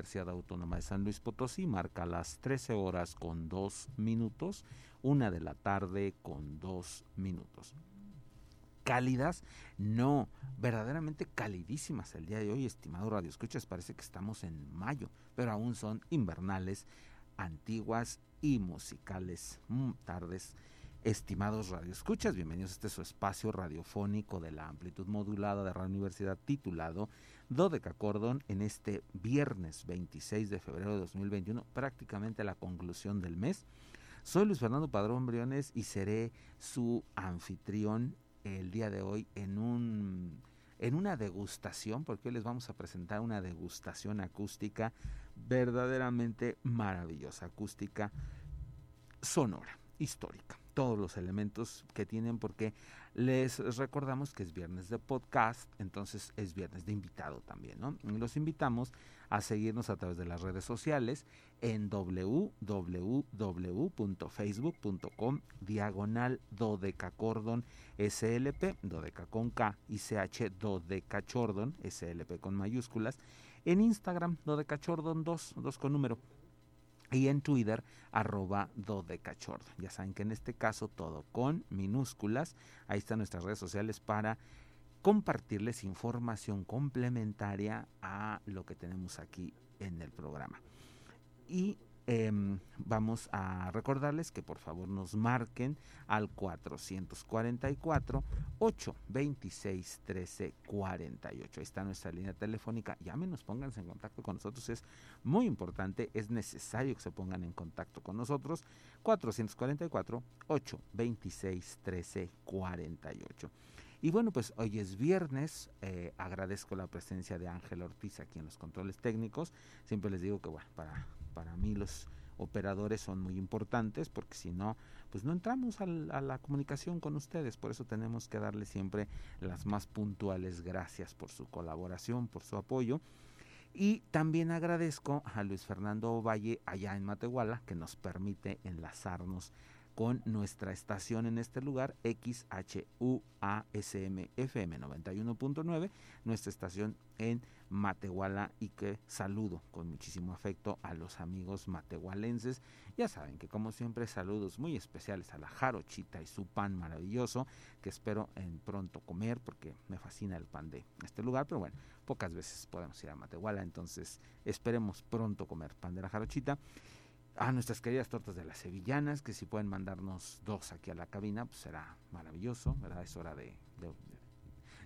Universidad Autónoma de San Luis Potosí marca las 13 horas con 2 minutos, una de la tarde con 2 minutos. Cálidas, no, verdaderamente calidísimas el día de hoy, estimado Radio Escuchas, parece que estamos en mayo, pero aún son invernales, antiguas y musicales. Mm, tardes Estimados radioescuchas, bienvenidos a este su espacio radiofónico de la amplitud modulada de la Universidad titulado Dodeca Cordon en este viernes 26 de febrero de 2021, prácticamente la conclusión del mes. Soy Luis Fernando Padrón Briones y seré su anfitrión el día de hoy en un en una degustación, porque hoy les vamos a presentar una degustación acústica verdaderamente maravillosa, acústica sonora, histórica todos los elementos que tienen porque les recordamos que es viernes de podcast, entonces es viernes de invitado también, ¿no? los invitamos a seguirnos a través de las redes sociales en www.facebook.com diagonal dodecacordon slp, dodeca con K y ch dodecachordon slp con mayúsculas, en Instagram dodecachordon 2, 2 con número y en Twitter arroba dodecachordo. Ya saben que en este caso todo con minúsculas. Ahí están nuestras redes sociales para compartirles información complementaria a lo que tenemos aquí en el programa. Y Em, vamos a recordarles que por favor nos marquen al 444 826 1348. Ahí está nuestra línea telefónica. Llámenos, pónganse en contacto con nosotros. Es muy importante, es necesario que se pongan en contacto con nosotros. 444 826 1348. Y bueno, pues hoy es viernes, eh, agradezco la presencia de Ángel Ortiz aquí en los controles técnicos. Siempre les digo que bueno, para para mí los operadores son muy importantes porque si no, pues no entramos a la comunicación con ustedes. Por eso tenemos que darles siempre las más puntuales gracias por su colaboración, por su apoyo. Y también agradezco a Luis Fernando Valle allá en Matehuala que nos permite enlazarnos con nuestra estación en este lugar, XHUASM FM 91.9, nuestra estación en Matehuala y que saludo con muchísimo afecto a los amigos matehualenses. Ya saben que como siempre saludos muy especiales a la jarochita y su pan maravilloso que espero en pronto comer porque me fascina el pan de este lugar, pero bueno, pocas veces podemos ir a Matehuala, entonces esperemos pronto comer pan de la jarochita a nuestras queridas tortas de las sevillanas, que si pueden mandarnos dos aquí a la cabina, pues será maravilloso, ¿verdad? Es hora de...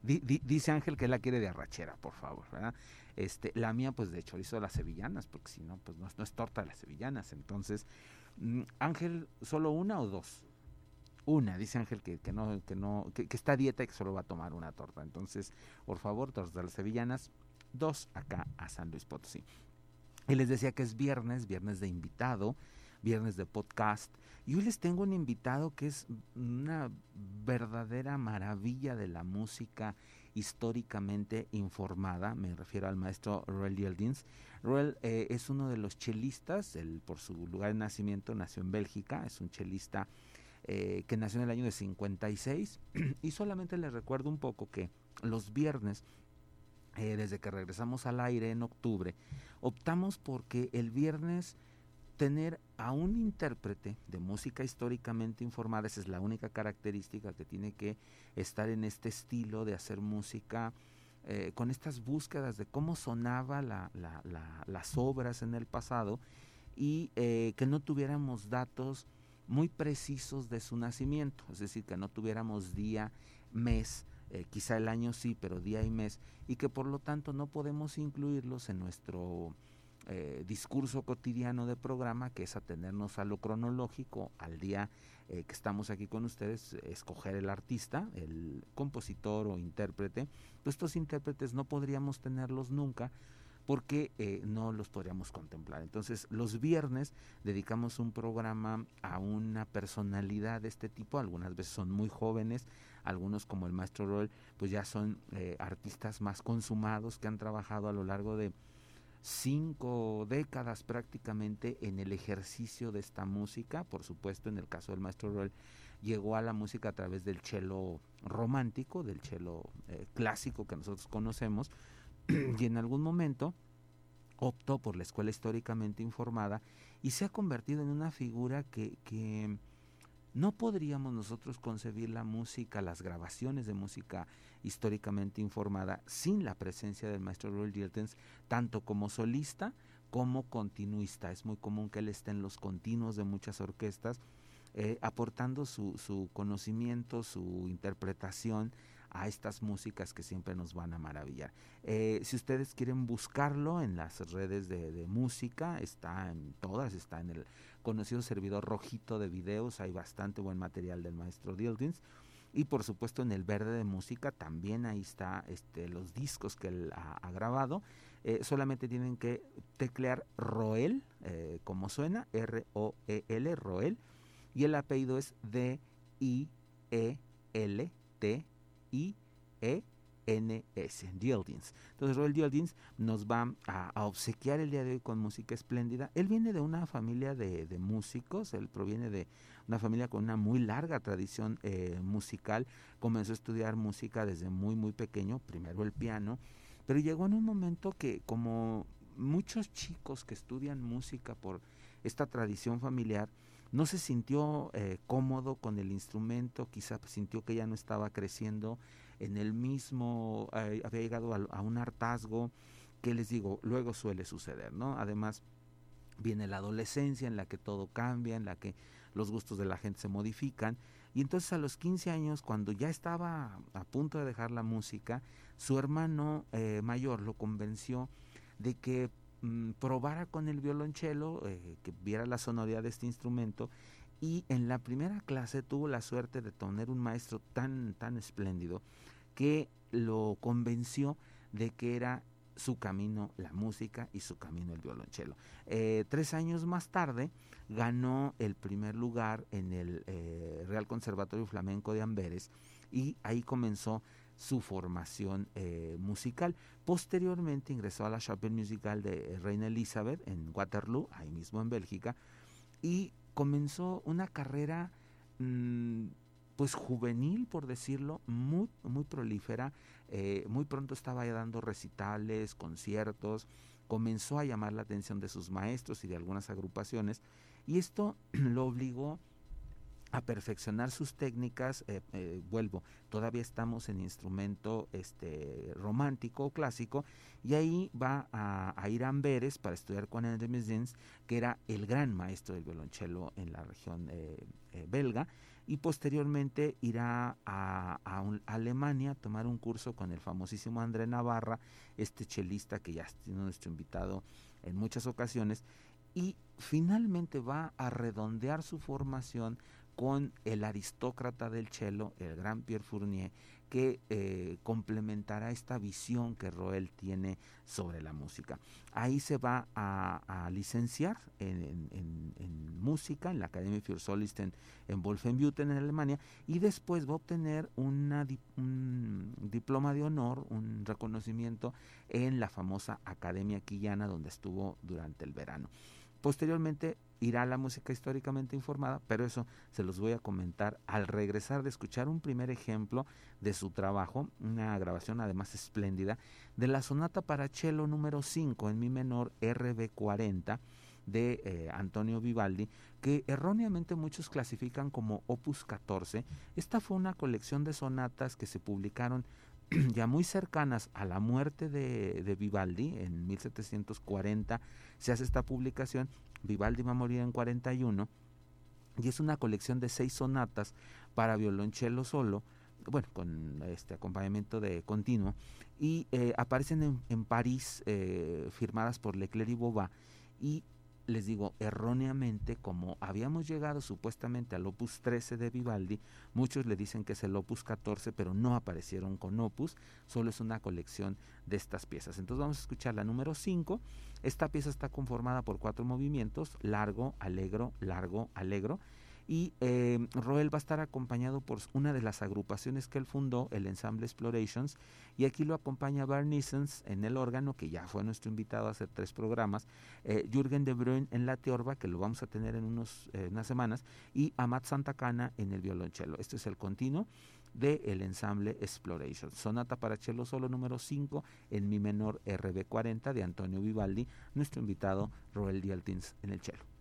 dice Ángel que la quiere de arrachera, por favor, ¿verdad? Este, la mía, pues de chorizo de las sevillanas, porque si no, pues no, es torta de las sevillanas. Entonces, mm, Ángel, ¿solo una o dos? Una, dice Ángel que, que no, que no, que, que, está a dieta y que solo va a tomar una torta. Entonces, por favor, tortas de las sevillanas, dos acá a San Luis Potosí. Y les decía que es viernes, viernes de invitado, viernes de podcast. Y hoy les tengo un invitado que es una verdadera maravilla de la música históricamente informada. Me refiero al maestro Roel Dieldins. Roel eh, es uno de los chelistas, él, por su lugar de nacimiento nació en Bélgica, es un chelista eh, que nació en el año de 56. y solamente les recuerdo un poco que los viernes eh, desde que regresamos al aire en octubre, optamos porque el viernes tener a un intérprete de música históricamente informada, esa es la única característica que tiene que estar en este estilo de hacer música, eh, con estas búsquedas de cómo sonaba la, las obras en el pasado y eh, que no tuviéramos datos muy precisos de su nacimiento, es decir, que no tuviéramos día, mes, eh, quizá el año sí, pero día y mes, y que por lo tanto no podemos incluirlos en nuestro eh, discurso cotidiano de programa, que es atenernos a lo cronológico, al día eh, que estamos aquí con ustedes, escoger el artista, el compositor o intérprete. Pues estos intérpretes no podríamos tenerlos nunca porque eh, no los podríamos contemplar. Entonces, los viernes dedicamos un programa a una personalidad de este tipo, algunas veces son muy jóvenes, algunos como el maestro Roll, pues ya son artistas más consumados que han trabajado a lo largo de cinco décadas prácticamente en el ejercicio de esta música. Por supuesto, en el caso del maestro Roel, llegó a la música a través del cello romántico, del cello eh, clásico que nosotros conocemos, y en algún momento optó por la escuela históricamente informada y se ha convertido en una figura que, que no podríamos nosotros concebir la música, las grabaciones de música históricamente informada sin la presencia del maestro Roy Diltens, tanto como solista como continuista. Es muy común que él esté en los continuos de muchas orquestas, eh, aportando su, su conocimiento, su interpretación a estas músicas que siempre nos van a maravillar. Eh, si ustedes quieren buscarlo en las redes de, música, está en todas, está en el conocido servidor rojito de videos, hay bastante buen material del maestro Dildins. Y por supuesto en el verde de música también ahí está este, los discos que él ha, grabado. Eh, solamente tienen que teclear Roel, eh, como suena, R-O-E-L, Roel. Y el apellido es D-I-E-L-T-I e n s Dieldins. Entonces Roel Dieldins nos va a, obsequiar el día de hoy con música espléndida. Él viene de una familia de, músicos, él proviene de una familia con una muy larga tradición eh, musical. Comenzó a estudiar música desde muy, muy pequeño, primero el piano, pero llegó en un momento que como muchos chicos que estudian música por esta tradición familiar, no se sintió eh, cómodo con el instrumento, quizá sintió que ya no estaba creciendo en el mismo, eh, había llegado a, un hartazgo que les digo, luego suele suceder, ¿no? Además, viene la adolescencia en la que todo cambia, en la que los gustos de la gente se modifican. Y entonces a los 15 años, cuando ya estaba a punto de dejar la música, su hermano eh, mayor lo convenció de que mm, probara con el violonchelo, eh, que viera la sonoridad de este instrumento. Y en la primera clase tuvo la suerte de tener un maestro tan, tan espléndido que lo convenció de que era su camino la música y su camino el violonchelo. Eh, tres años más tarde ganó el primer lugar en el eh, Real Conservatorio Flamenco de Amberes y ahí comenzó su formación eh, musical. Posteriormente ingresó a la Chapelle Musical de Reina Elizabeth en Waterloo, ahí mismo en Bélgica, y comenzó una carrera mm, pues juvenil, por decirlo, muy, muy prolífera. Eh, muy pronto estaba ya dando recitales, conciertos, comenzó a llamar la atención de sus maestros y de algunas agrupaciones, y esto lo obligó perfeccionar sus técnicas, eh, eh, vuelvo, todavía estamos en instrumento este, romántico, clásico, y ahí va a, ir a Amberes para estudiar con André Mezins, que era el gran maestro del violonchelo en la región belga, y posteriormente irá a, Alemania a tomar un curso con el famosísimo André Navarra, este chelista que ya ha sido nuestro invitado en muchas ocasiones, y finalmente va a redondear su formación con el aristócrata del cello, el gran Pierre Fournier, que eh, complementará esta visión que Roel tiene sobre la música. Ahí se va a, licenciar en, música en la Academia für Solisten en Wolfenbüttel, en Alemania, y después va a obtener un diploma de honor, un reconocimiento en la famosa Academia Quillana, donde estuvo durante el verano. Posteriormente irá la música históricamente informada, pero eso se los voy a comentar al regresar de escuchar un primer ejemplo de su trabajo, una grabación además espléndida, de la sonata para cello número 5 en mi menor RB40 de eh, Antonio Vivaldi, que erróneamente muchos clasifican como Opus 14. Esta fue una colección de sonatas que se publicaron ya muy cercanas a la muerte de, Vivaldi, en 1740 se hace esta publicación, Vivaldi va a morir en 41, y es una colección de seis sonatas para violonchelo solo, bueno, con este acompañamiento de continuo, y eh, aparecen en, París, eh, firmadas por Leclerc y Boba, y les digo, erróneamente, como habíamos llegado supuestamente al opus 13 de Vivaldi, muchos le dicen que es el opus 14, pero no aparecieron con opus, solo es una colección de estas piezas. Entonces vamos a escuchar la número 5. Esta pieza está conformada por cuatro movimientos, largo, alegro, largo, alegro y eh, Roel va a estar acompañado por una de las agrupaciones que él fundó, el Ensemble Explorations, y aquí lo acompaña Bar en el órgano, que ya fue nuestro invitado a hacer tres programas, eh, Jürgen de Bruyne en la teorba, que lo vamos a tener en unos, eh, unas semanas, y Amat Santacana en el violonchelo. Este es el continuo del el ensamble Exploration. Sonata para cello solo número 5 en mi menor RB40 de Antonio Vivaldi, nuestro invitado Roel Dialtins en el cello.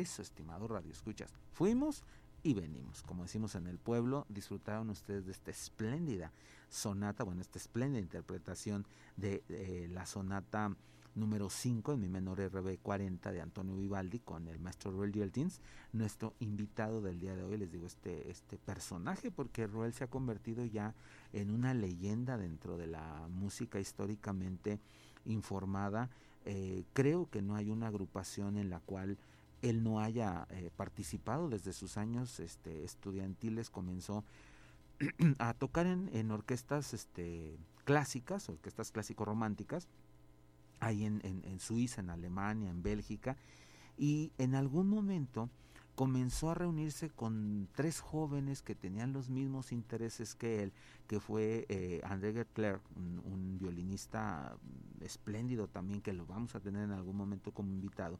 Regreso, estimado Radio Escuchas. Fuimos y venimos. Como decimos en el pueblo, disfrutaron ustedes de esta espléndida sonata, bueno, esta espléndida interpretación de eh, la sonata número 5 en mi menor RB40 de Antonio Vivaldi con el maestro Roel Yeltins, nuestro invitado del día de hoy, les digo este, este personaje porque Roel se ha convertido ya en una leyenda dentro de la música históricamente informada. Eh, creo que no hay una agrupación en la cual él no haya eh, participado desde sus años este, estudiantiles, comenzó a tocar en, orquestas este, clásicas, orquestas clásico-románticas, ahí en, Suiza, en Alemania, en Bélgica, y en algún momento comenzó a reunirse con tres jóvenes que tenían los mismos intereses que él, que fue eh, André Gertler, un, un, violinista espléndido también, que lo vamos a tener en algún momento como invitado,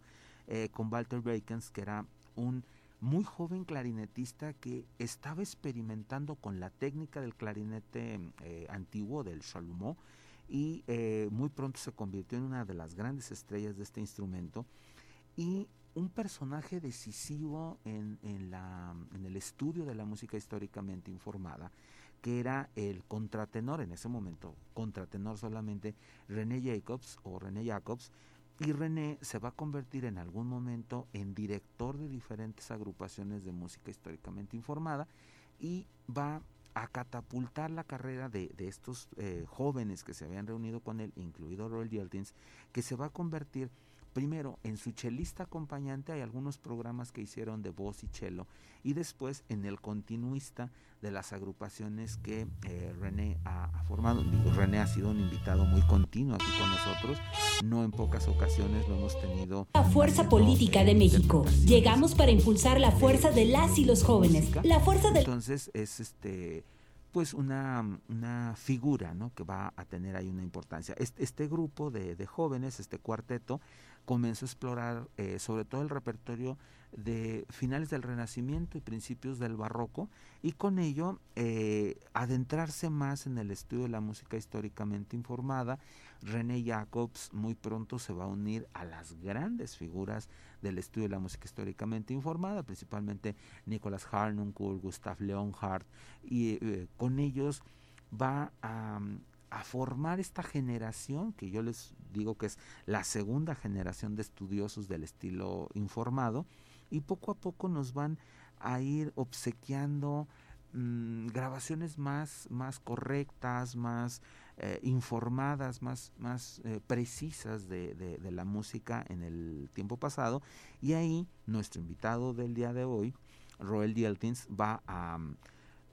eh, con Walter Bacons, que era un muy joven clarinetista que estaba experimentando con la técnica del clarinete eh, antiguo, del chalumeau, y eh, muy pronto se convirtió en una de las grandes estrellas de este instrumento. Y un personaje decisivo en, la, en el estudio de la música históricamente informada, que era el contratenor, en ese momento, contratenor solamente, René Jacobs o René Jacobs, y René se va a convertir en algún momento en director de diferentes agrupaciones de música históricamente informada y va a catapultar la carrera de, estos eh, jóvenes que se habían reunido con él, incluido Roel Yeltins, que se va a convertir primero en su chelista acompañante, hay algunos programas que hicieron de voz y chelo, y después en el continuista de las agrupaciones que eh, René ha, formado. Digo, René ha sido un invitado muy continuo aquí con nosotros, no en pocas ocasiones lo hemos tenido. La fuerza política de México. Llegamos para impulsar la fuerza de las y los jóvenes. La fuerza de... Entonces es este pues una, una, figura ¿no? que va a tener ahí una importancia. Este, este grupo de, de, jóvenes, este cuarteto, comenzó a explorar eh, sobre todo el repertorio de finales del Renacimiento y principios del Barroco y con ello eh, adentrarse más en el estudio de la música históricamente informada. René Jacobs muy pronto se va a unir a las grandes figuras del estudio de la música históricamente informada, principalmente Nicolas Harnoncourt, Gustav Leonhardt, y eh, con ellos va a, a formar esta generación, que yo les digo que es la segunda generación de estudiosos del estilo informado, y poco a poco nos van a ir obsequiando mm, grabaciones más, más correctas, más eh, informadas, más, más eh, precisas de, de, la música en el tiempo pasado. Y ahí nuestro invitado del día de hoy, Roel Dieltins, va a...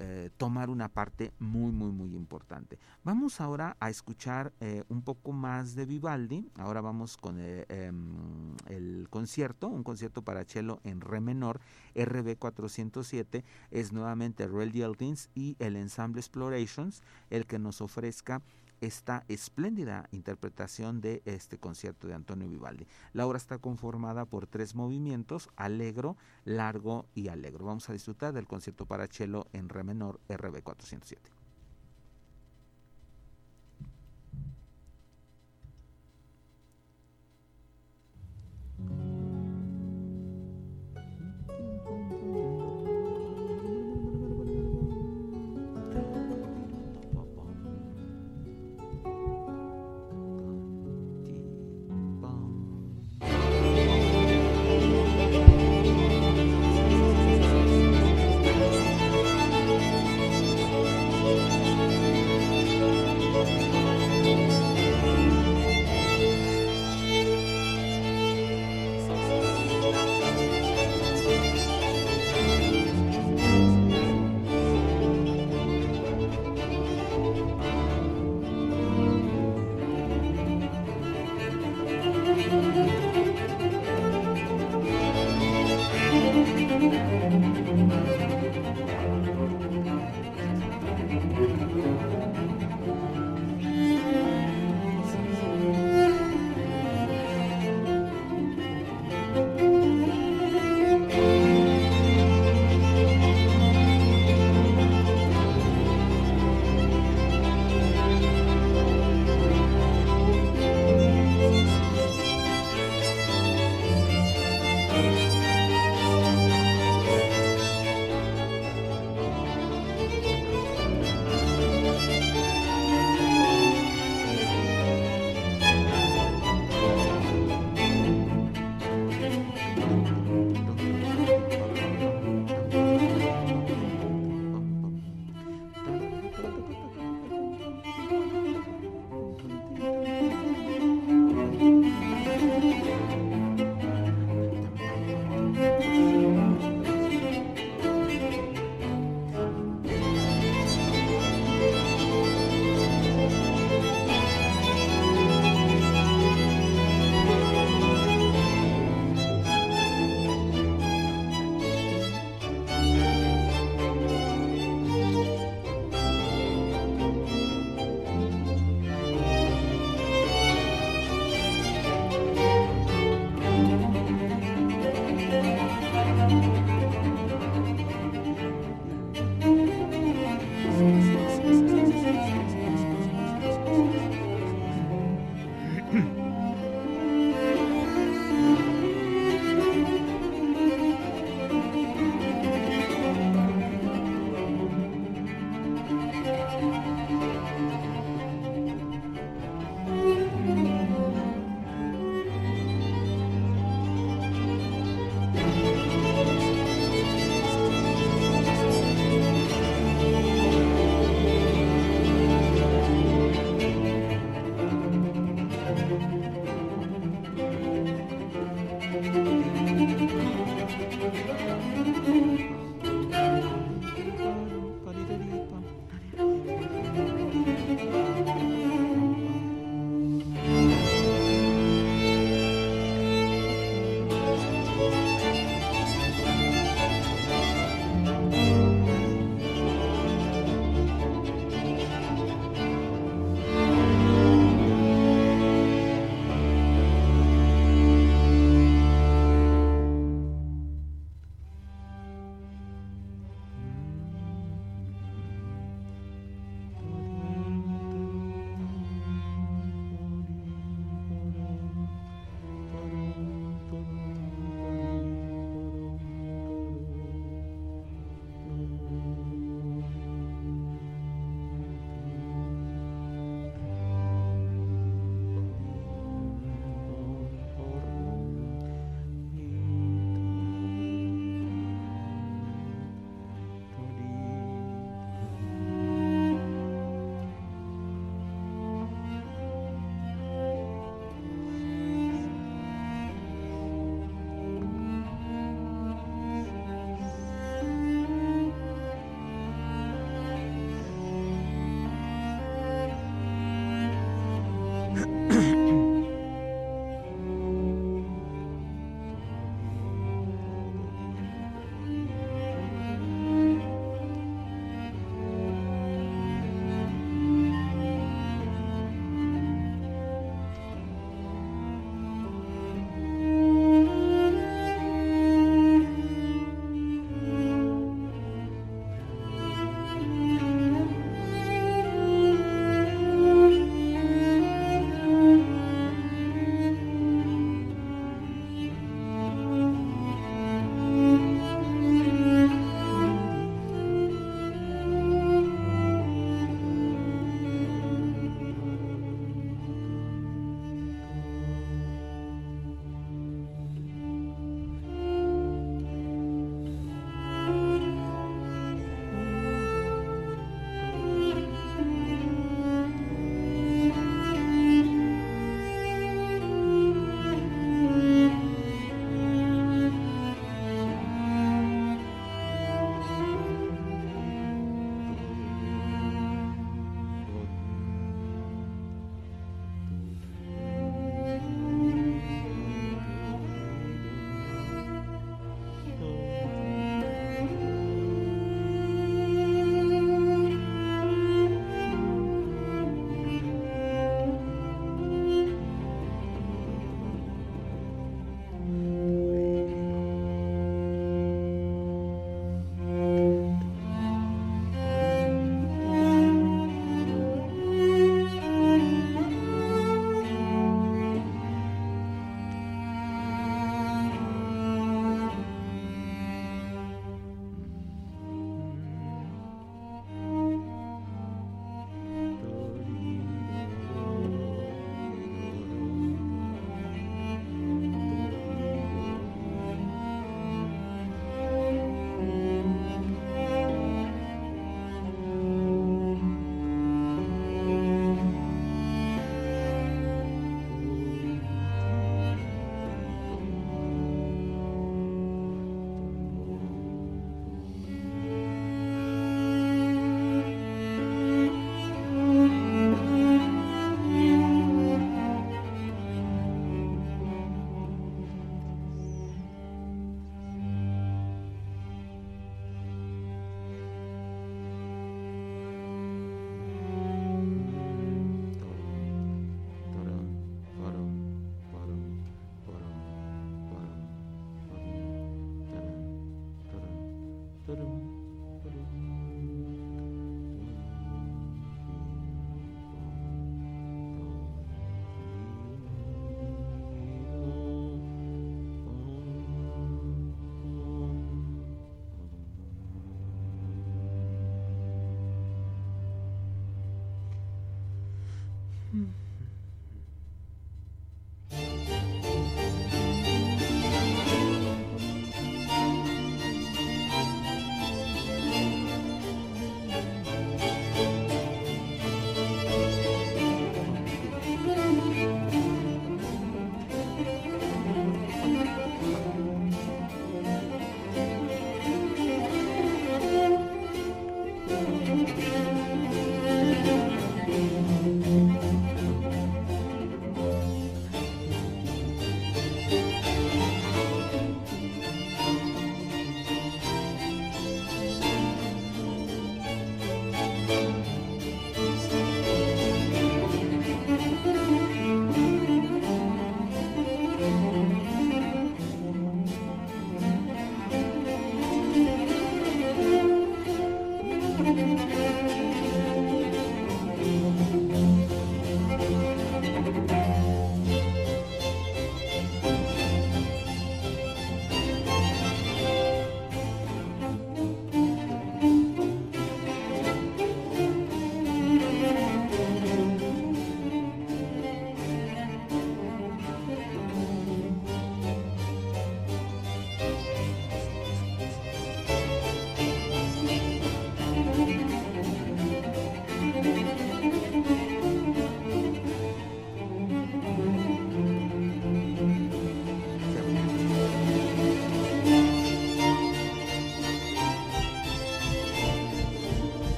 Eh, tomar una parte muy, muy, muy importante. Vamos ahora a escuchar eh, un poco más de Vivaldi. Ahora vamos con eh, em, el, concierto, un concierto para cello en re menor, RB 407. Es nuevamente Roel Dieltins y el ensamble Explorations el que nos ofrezca esta espléndida interpretación de este concierto de Antonio Vivaldi. La obra está conformada por tres movimientos, alegro, largo y alegro. Vamos a disfrutar del concierto para cello en re menor RB407.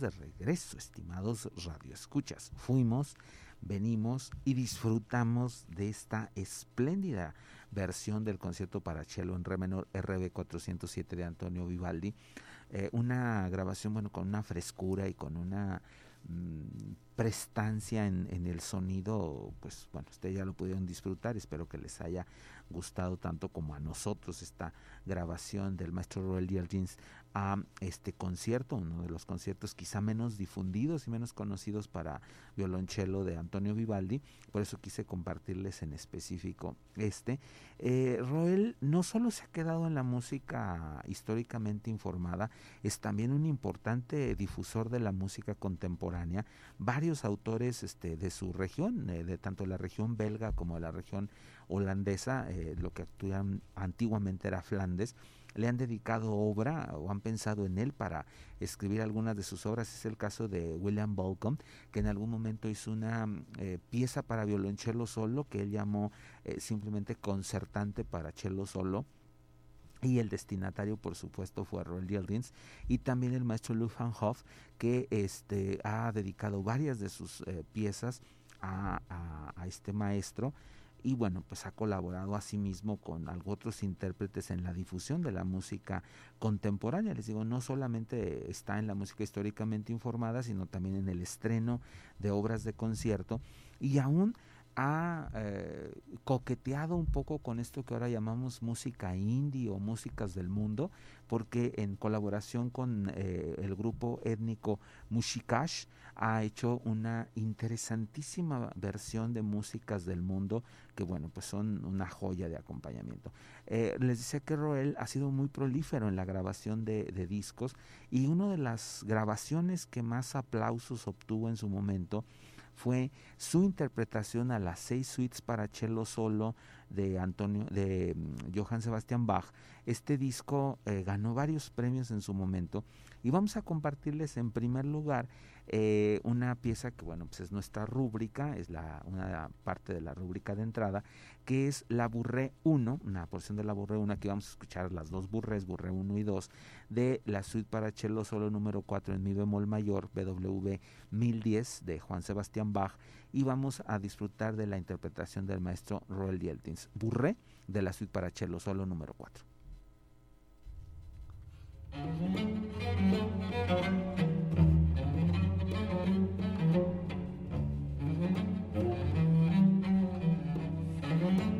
de regreso, estimados radioescuchas. Fuimos, venimos y disfrutamos de esta espléndida versión del concierto para cello en re menor RB 407 de Antonio Vivaldi. Eh, una grabación, bueno, con una frescura y con una mm, prestancia en, el sonido, pues bueno, ustedes ya lo pudieron disfrutar, espero que les haya gustado tanto como a nosotros esta grabación del maestro Roel Diergins a este concierto, uno de los conciertos quizá menos difundidos y menos conocidos para violonchelo de Antonio Vivaldi, por eso quise compartirles en específico este. Eh, Roel no solo se ha quedado en la música históricamente informada, es también un importante difusor de la música contemporánea. Varios autores este, de su región, eh, de tanto la región belga como de la región holandesa, eh, lo que antiguamente era Flandes, le han dedicado obra o han pensado en él para escribir algunas de sus obras. Es el caso de William Bolcom, que en algún momento hizo una eh, pieza para violonchelo solo que él llamó eh, simplemente concertante para cello solo. Y el destinatario, por supuesto, fue Roel Dieldins y también el maestro Van Hoff, que este, ha dedicado varias de sus eh, piezas a, este maestro y bueno, pues ha colaborado asimismo con otros intérpretes en la difusión de la música contemporánea. Les digo, no solamente está en la música históricamente informada, sino también en el estreno de obras de concierto y aún ha eh, coqueteado un poco con esto que ahora llamamos música indie o músicas del mundo, porque en colaboración con eh, el grupo étnico Mushikash ha hecho una interesantísima versión de músicas del mundo que bueno, pues son una joya de acompañamiento. Eh, les decía que Roel ha sido muy prolífero en la grabación de, de discos y una de las grabaciones que más aplausos obtuvo en su momento fue su interpretación a las seis suites para cello solo de Antonio, de mm, Johann Sebastian Bach. Este disco eh, ganó varios premios en su momento y vamos a compartirles en primer lugar eh, una pieza que, bueno, pues es nuestra rúbrica, es la, una parte de la rúbrica de entrada, que es la burré 1, una porción de la burré 1, aquí vamos a escuchar las dos burrés, burré 1 y 2, de la suite para cello solo número 4 en mi bemol mayor, BWV 1010 de Juan Sebastián Bach, y vamos a disfrutar de la interpretación del maestro Roel Yeltins, burré de la suite para cello solo número 4. thank you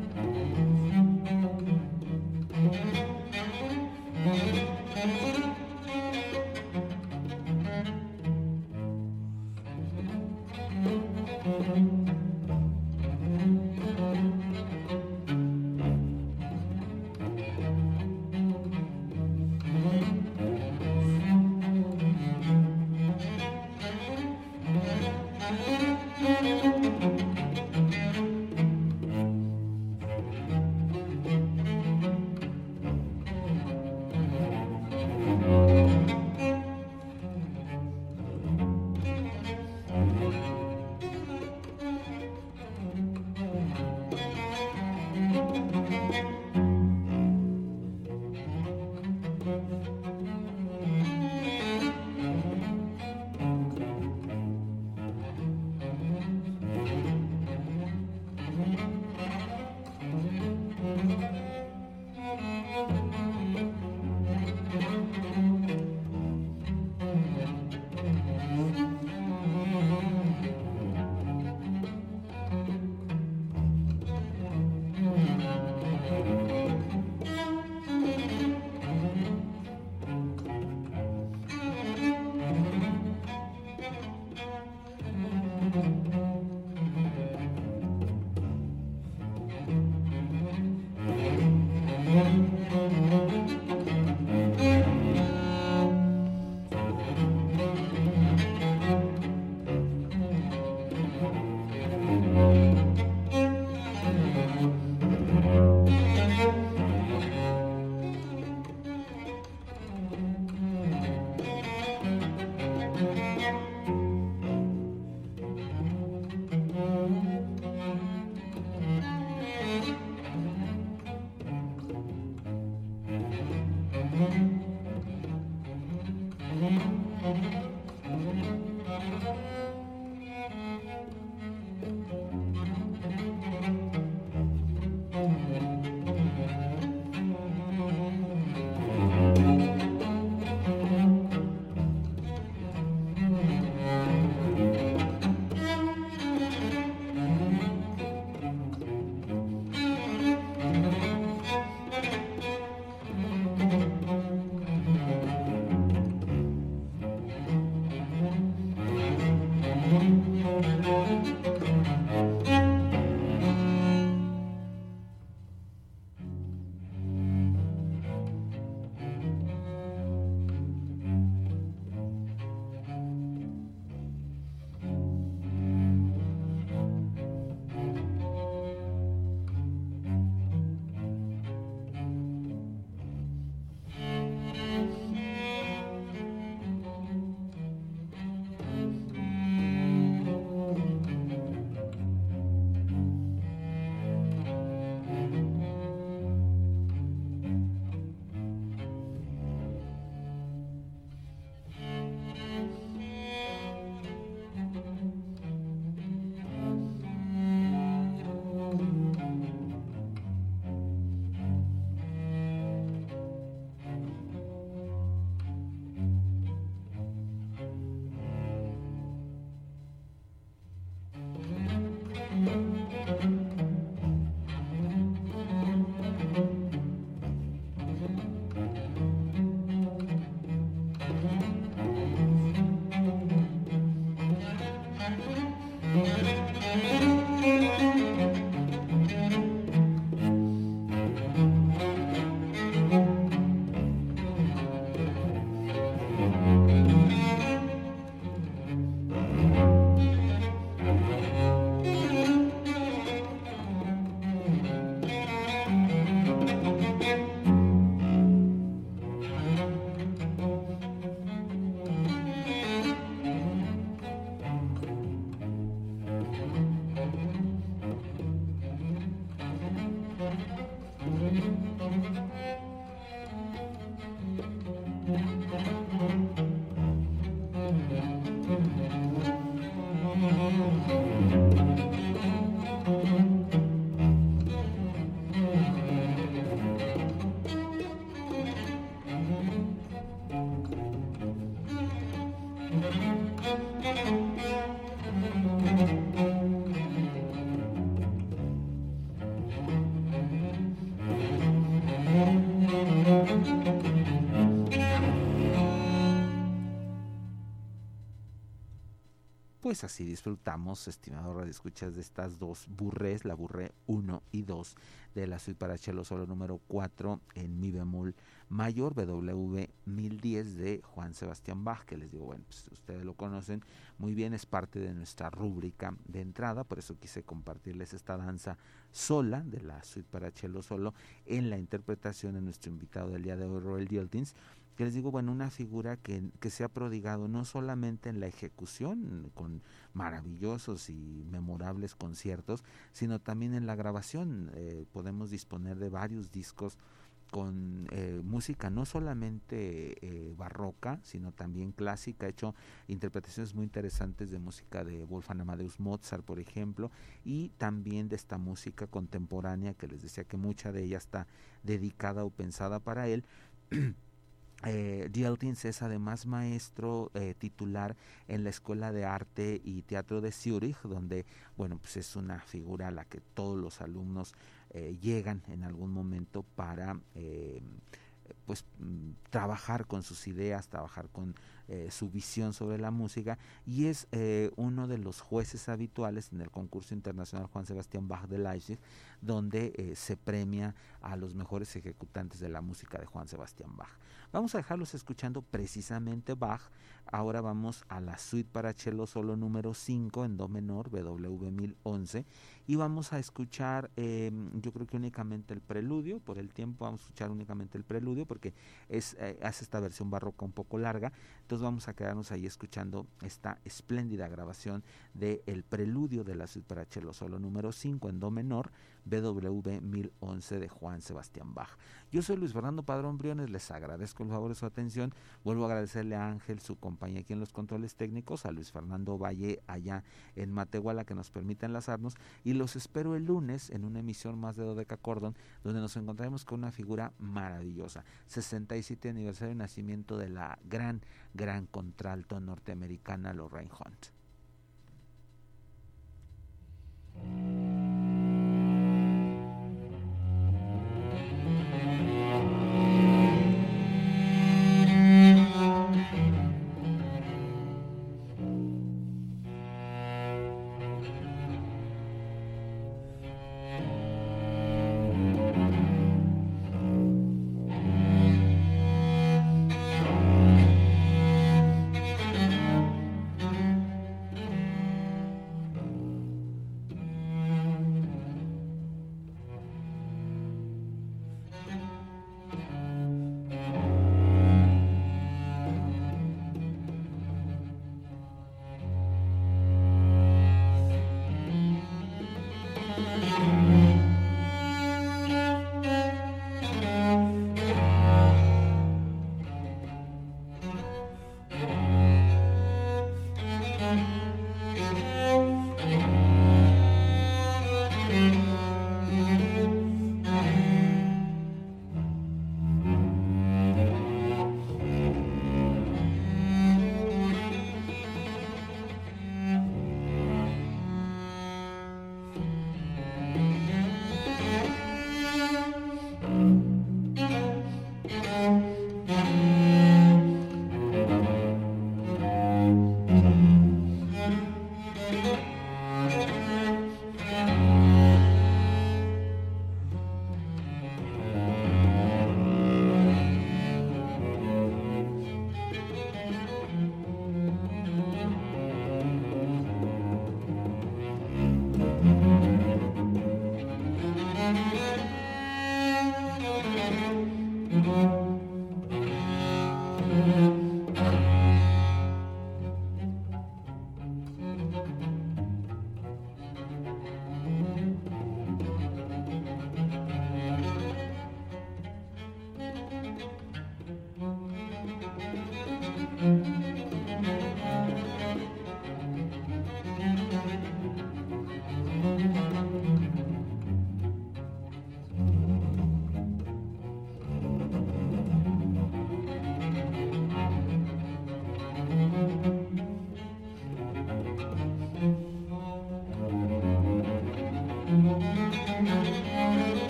pues así disfrutamos, estimado Radio Escuchas, de estas dos burrés, la burré 1 y 2 de la suite para cello solo número 4 en mi bemol mayor BW 1010 de Juan Sebastián Bach, que les digo, bueno, pues ustedes lo conocen muy bien, es parte de nuestra rúbrica de entrada, por eso quise compartirles esta danza sola de la suite para cello solo en la interpretación de nuestro invitado del día de hoy, Roel Dieltins que les digo, bueno, una figura que, que, se ha prodigado no solamente en la ejecución, con maravillosos y memorables conciertos, sino también en la grabación. Eh, podemos disponer de varios discos con eh, música no solamente eh, barroca, sino también clásica. Ha hecho interpretaciones muy interesantes de música de Wolfgang Amadeus Mozart, por ejemplo, y también de esta música contemporánea que les decía que mucha de ella está dedicada o pensada para él. Eh, es además maestro eh, titular en la Escuela de Arte y Teatro de Zurich, donde, bueno, pues es una figura a la que todos los alumnos eh, llegan en algún momento para eh, pues mm, trabajar con sus ideas, trabajar con eh, su visión sobre la música y es eh, uno de los jueces habituales en el concurso internacional Juan Sebastián Bach de Leipzig, donde eh, se premia a los mejores ejecutantes de la música de Juan Sebastián Bach. Vamos a dejarlos escuchando precisamente Bach. Ahora vamos a la suite para cello solo número 5 en do menor, BW 1011, y vamos a escuchar, yo creo que únicamente el preludio, por el tiempo vamos a escuchar únicamente el preludio, porque es, hace esta versión barroca un poco larga. Entonces vamos a quedarnos ahí escuchando esta espléndida grabación de el preludio de la suite para cello solo número 5 en do menor, BW 1011 de Juan Sebastián Bach. Yo soy Luis Fernando Padrón Briones, les agradezco el favor de su atención. Vuelvo a agradecerle a Ángel su compañía aquí en los controles técnicos, a Luis Fernando Valle allá en Matehuala que nos permite enlazarnos y los espero el lunes en una emisión más de Dodeca Cordon donde nos encontraremos con una figura maravillosa. 67 aniversario de nacimiento de la gran, gran contralto norteamericana Lorraine Hunt.